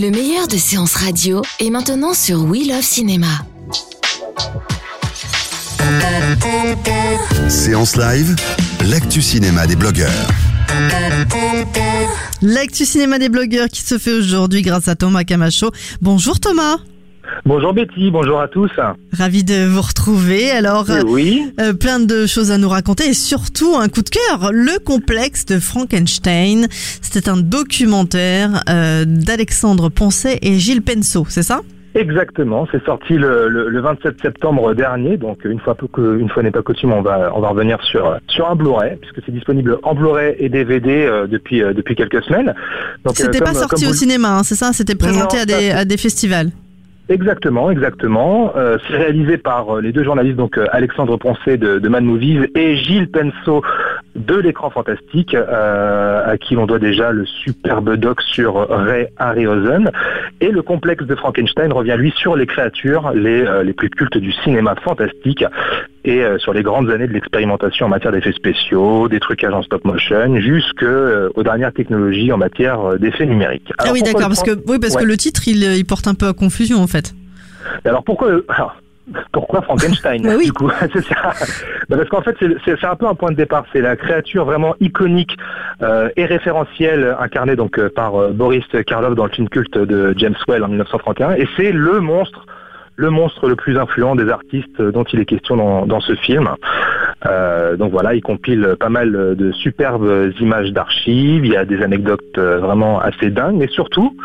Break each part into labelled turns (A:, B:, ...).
A: Le meilleur de séances radio est maintenant sur We Love Cinéma.
B: Séance live, l'actu cinéma des blogueurs.
C: L'actu cinéma des blogueurs qui se fait aujourd'hui grâce à Thomas Camacho. Bonjour Thomas.
D: Bonjour Betty, bonjour à tous.
C: Ravi de vous retrouver. Alors,
D: Eh oui,
C: euh, plein de choses à nous raconter et surtout un coup de cœur, le complexe de Frankenstein. C'était un documentaire euh, d'Alexandre Poncet et Gilles Penceau, c'est ça?
D: Exactement. C'est sorti le, le- le 27 septembre dernier, donc une fois que, une fois n'est pas coutume, on va on va revenir sur sur un Blu-ray puisque c'est disponible en Blu-ray et DVD euh, depuis euh, depuis quelques semaines. Euh,
C: C'était pas sorti au cinéma, hein, c'est ça? C'était présenté
D: Non,
C: à, des, à des festivals?
D: Exactement, exactement. Euh, c'est réalisé par euh, les deux journalistes, donc euh, Alexandre Poncet de, de Mad Movies et Gilles Penceau de l'écran fantastique, à qui l'on doit déjà le superbe doc sur Ray Harryhausen. Et le complexe de Frankenstein revient lui sur les créatures les, les plus cultes du cinéma fantastique et euh, sur les grandes années de l'expérimentation en matière d'effets spéciaux, des trucages en stop motion, jusque euh, aux dernières technologies en matière euh, d'effets numériques.
C: ah oui, d'accord, parce que,
D: Fran-
C: oui, parce
D: Ouais.
C: que le titre, il, il porte un peu à confusion en fait.
D: Alors pourquoi alors, pourquoi Frankenstein
C: Bah oui.
D: du coup? C'est ça. Bah, parce qu'en fait c'est- un peu un point de départ. C'est la créature vraiment iconique euh, et référentielle incarnée donc euh, par euh, Boris Karloff dans le film culte de James Whale en 1931 et c'est le monstre le monstre le plus influent des artistes dont il est question dans, ce film. Euh, donc voilà, il compile pas mal de superbes images d'archives, il y a des anecdotes euh, vraiment assez dingues, mais surtout,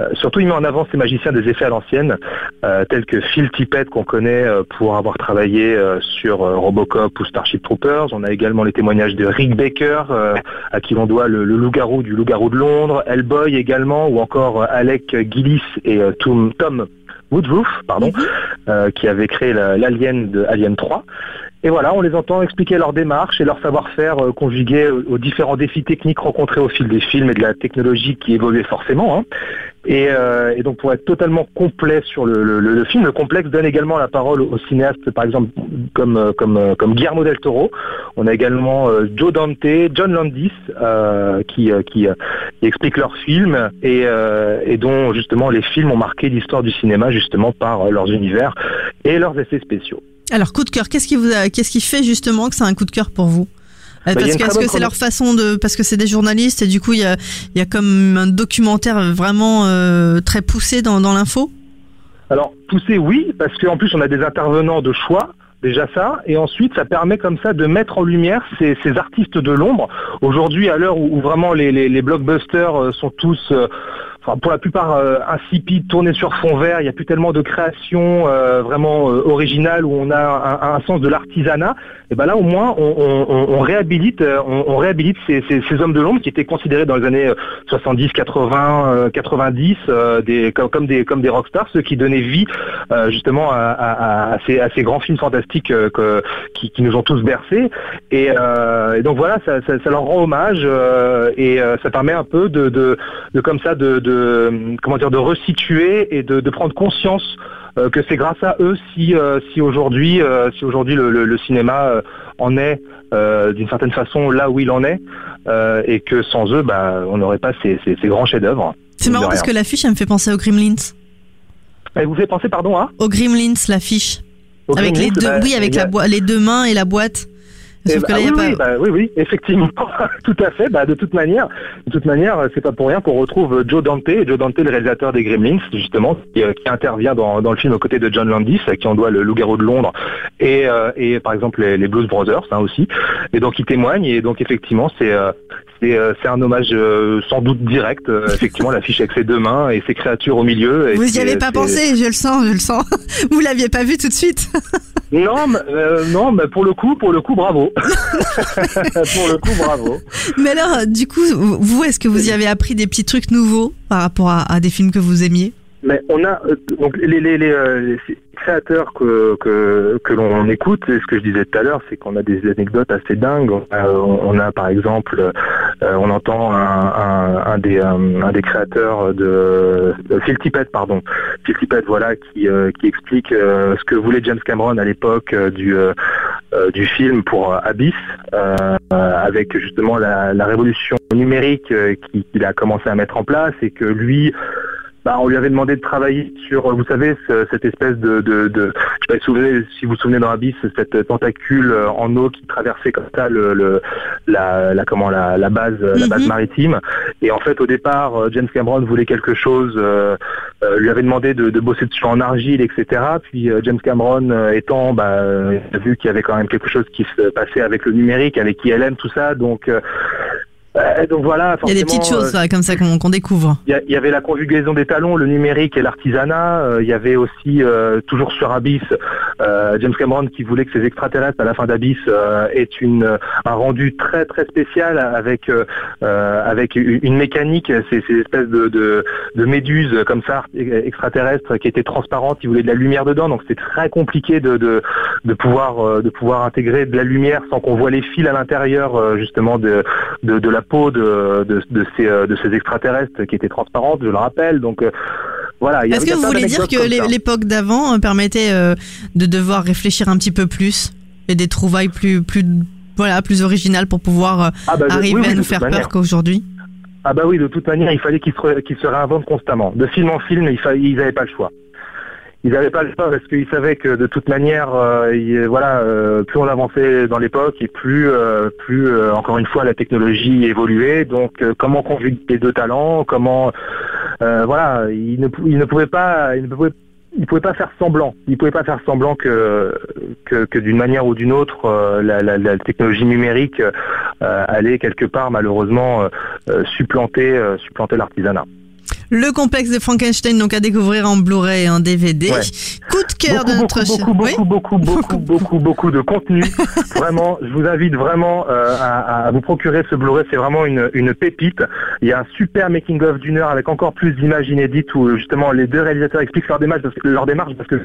D: euh, surtout il met en avant ces magiciens des effets à l'ancienne, tels que Phil Tippett qu'on connaît pour avoir travaillé sur Robocop ou Starship Troopers. On a également les témoignages de Rick Baker, à qui l'on doit le, loup-garou du loup-garou de Londres, Hellboy également, ou encore Alec Gillis et Tom Woodruff, pardon, euh, qui avait créé la- l'Alien de Alien 3. Et voilà, on les entend expliquer leur démarche et leur savoir-faire euh, conjugué aux, aux différents défis techniques rencontrés au fil des films et de la technologie qui évoluait forcément. hein. Et, euh, et donc pour être totalement complet sur le, film, le complexe donne également la parole aux cinéastes, par exemple comme euh, comme euh, comme Guillermo del Toro. On a également Joe Dante, John Landis qui qui, expliquent leurs films et, et dont justement les films ont marqué l'histoire du cinéma justement par leurs univers et leurs effets spéciaux.
C: Alors, coup de cœur, qu'est-ce qui, vous qu'est-ce qui fait justement que c'est un coup de cœur pour vous?
D: Bah,
C: parce que c'est leur façon de parce que c'est des journalistes et du coup il y a il y a comme un documentaire vraiment euh, très poussé dans, dans l'info
D: Alors pousser oui, parce qu'en plus on a des intervenants de choix. Déjà ça, et ensuite ça permet comme ça de mettre en lumière ces, ces artistes de l'ombre. Aujourd'hui, à l'heure où, où vraiment les, les, les blockbusters euh, sont tous, euh, pour la plupart euh, insipides, tournés sur fond vert, il n'y a plus tellement de création euh, vraiment euh, originale où on a un, sens de l'artisanat. Et ben là au moins on, on- réhabilite, ces, hommes de l'ombre qui étaient considérés dans les années euh, 70, 80, euh, 90 euh, des, comme, des rockstars, ceux qui donnaient vie justement à, ces, grands films fantastiques que- qui, nous ont tous bercés. Et, donc voilà, ça, leur rend hommage et ça permet un peu de, comme ça de comment dire de resituer et de, de prendre conscience euh, que c'est grâce à eux si euh, si aujourd'hui euh, si aujourd'hui le, le- le cinéma en est d'une certaine façon là où il en est et que sans eux bah on n'aurait pas ces, ces, ces grands chefs-d'œuvre.
C: C'est marrant parce que l'affiche elle me fait penser aux Gremlins.
D: Elle vous fait penser pardon hein
C: Aux Gremlins l'affiche
D: Au
C: avec les deux
D: bah,
C: oui avec
D: a-
C: la les deux mains et la boîte. Sauf que là il y a
D: oui,
C: pas
D: oui, bah, oui, oui, effectivement, tout à fait. Bah, de toute manière, de toute manière, c'est pas pour rien qu'on retrouve Joe Dante, Joe Dante, le réalisateur des Gremlins, justement, qui, euh, qui intervient dans, dans le film aux côtés de John Landis, à qui on doit le Loup-garou de Londres, et, euh, et par exemple les, les Blues Brothers hein, aussi. Et donc il témoigne, et donc effectivement, c'est euh, euh, c'est un hommage euh, sans doute direct, euh, effectivement, l'affiche avec ses deux mains et ses créatures au milieu. Et
C: Vous n'y avez pas pensé, je le sens, je le sens. Vous l'aviez pas vu tout de suite.
D: Non, mais, euh, non, mais pour le coup, pour le coup, bravo. pour le coup, bravo.
C: Mais alors, du coup, vous, est-ce que vous y avez appris des petits trucs nouveaux par rapport à, à des films que vous aimiez?
D: Mais on a euh, donc les, les, les, euh, les créateurs que, que, que l'on écoute, et ce que je disais tout à l'heure, c'est qu'on a des anecdotes assez dingues. On a, on a, par exemple, euh, on entend un, un, des, créateurs de, de Phil Tippett, pardon, Phil Tippett, voilà, qui, euh, explique euh, ce que voulait James Cameron à l'époque euh, du euh, euh, film pour euh, Abyss, euh, euh, avec justement la, révolution numérique euh, qui- qu'il a commencé à mettre en place et que lui bah, on lui avait demandé de travailler sur, vous savez, ce- cette espèce de, de, de je sais pas si vous souvenez, si vous vous souvenez dans Abyss, cette tentacule euh, en eau qui traversait comme ça le, le la, la comment la, la base la base
C: Mhm.
D: maritime. Et en fait, au départ, euh, James Cameron voulait quelque chose, euh, euh, lui avait demandé de, de bosser dessus en argile, etc. Puis euh, James Cameron euh, étant, bah, euh, il a vu qu'il y avait quand même quelque chose qui se passait avec le numérique, avec ILM, tout ça. Donc euh, euh, donc voilà.
C: Il y a des petites choses
D: euh,
C: comme ça qu'on découvre.
D: il y, avait la conjugaison des talons, le numérique et l'artisanat. Euh, il y avait aussi, euh, toujours sur Abyss, euh, James Cameron qui voulait que ces extraterrestres à la fin d'Abyss euh, aient une, un rendu très très spécial avec euh, euh, avec une mécanique, ces, ces espèces de, de, de méduses comme ça extraterrestres qui étaient transparentes. Il voulait de la lumière dedans, donc c'était très compliqué de, de, de pouvoir euh, de pouvoir intégrer de la lumière sans qu'on voit les fils à l'intérieur euh, justement de, de, de la peau de, de, de ces, euh, de ces extraterrestres qui étaient transparentes, je le rappelle. Donc euh, voilà.
C: Est-ce que vous voulez dire que l'époque d'avant euh, permettait euh, de devoir réfléchir un petit peu plus et des trouvailles plus, plus, voilà, plus originales pour pouvoir
D: Ah bah,
C: arriver
D: oui, oui,
C: à nous faire
D: manière.
C: peur qu'aujourd'hui?
D: Ah bah oui, de toute manière, il fallait qu'ils se, qu'ils se réinventent constamment. De film en film, il fa- ils n'avaient pas le choix. Ils n'avaient pas le choix parce qu'ils savaient que de toute manière, euh, il- voilà, euh, plus on avançait dans l'époque et plus, euh, plus encore une fois, la technologie évoluait. Donc, comment conjuguer les deux talents Comment, voilà, ils ne, pou- ils ne pouvaient pas, ils ne pouvaient pas faire semblant. Il pouvait pas faire semblant que d'une manière ou d'une autre, la, la- technologie numérique allait quelque part malheureusement supplanter supplanter l'artisanat.
C: Le complexe de Frankenstein, donc à découvrir en Blu-ray et en DVD.
D: Ouais.
C: Coup de cœur de notre
D: beaucoup, beaucoup,
C: Oui
D: beaucoup, beaucoup, beaucoup, beaucoup de contenu. vraiment, je vous invite vraiment euh, à, à vous procurer ce Blu-ray. C'est vraiment une, une pépite. Il y a un super making of d'une heure avec encore plus d'images inédites où justement les deux réalisateurs expliquent leur démarche parce que, leur démarche parce que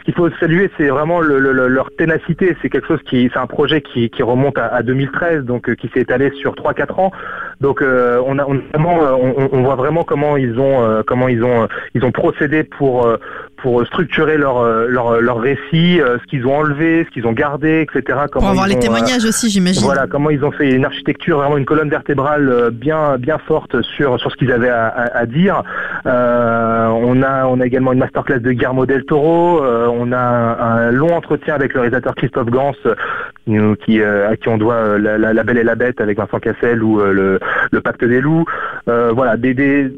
D: ce qu'il faut saluer, c'est vraiment le- le- le- leur ténacité. C'est quelque chose qui, c'est un projet qui, qui remonte à, à 2013, donc euh, qui s'est étalé sur 3-4 ans. Donc euh, on a, on, a vraiment, on, on voit vraiment comment ils ont, euh, comment ils ont, euh, ils ont procédé pour euh, pour structurer leur leur, leur récit, ce qu'ils ont enlevé, ce qu'ils ont gardé, etc.
C: Pour
D: Comment
C: avoir
D: ils
C: les
D: ont,
C: témoignages aussi, j'imagine.
D: voilà comment ils ont fait une architecture, vraiment une colonne vertébrale bien bien forte sur sur ce qu'ils avaient à, à- à dire. Euh, on a on a également une masterclass de Guillermo del Toro. euh, on a un, un long entretien avec le réalisateur Christophe Gans, euh, qui à qui on doit la, la, La Belle et la Bête avec Vincent Cassel ou le le Pacte des loups. Voilà des, des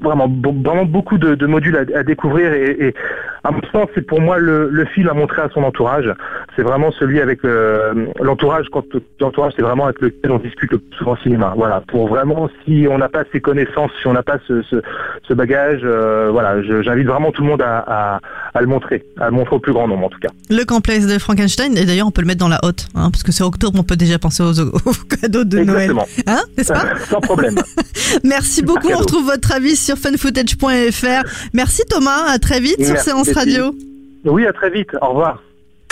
D: vraiment vraiment beaucoup de, modules à, découvrir et, à mon sens c'est pour moi le, film à montrer à son entourage c'est vraiment celui avec le- l'entourage quand l'entourage c'est vraiment avec lequel on discute le plus souvent au cinéma voilà pour vraiment si on n'a pas ces connaissances si on n'a pas ce, ce, ce bagage euh, voilà j'invite vraiment tout le monde à, à, à le montrer à le montrer au plus grand nombre en tout cas
C: Le complexe de Frankenstein, et d'ailleurs on peut le mettre dans la hotte, hein, parce que c'est octobre, on peut déjà penser aux, aux cadeaux de Noël.
D: exactement
C: Hein, n'est-ce pas
D: sans problème
C: Merci beaucoup, on retrouve votre avis sur funfootage.fr. Merci Thomas, à très vite sur Séance. Radio.
D: oui à très vite au revoir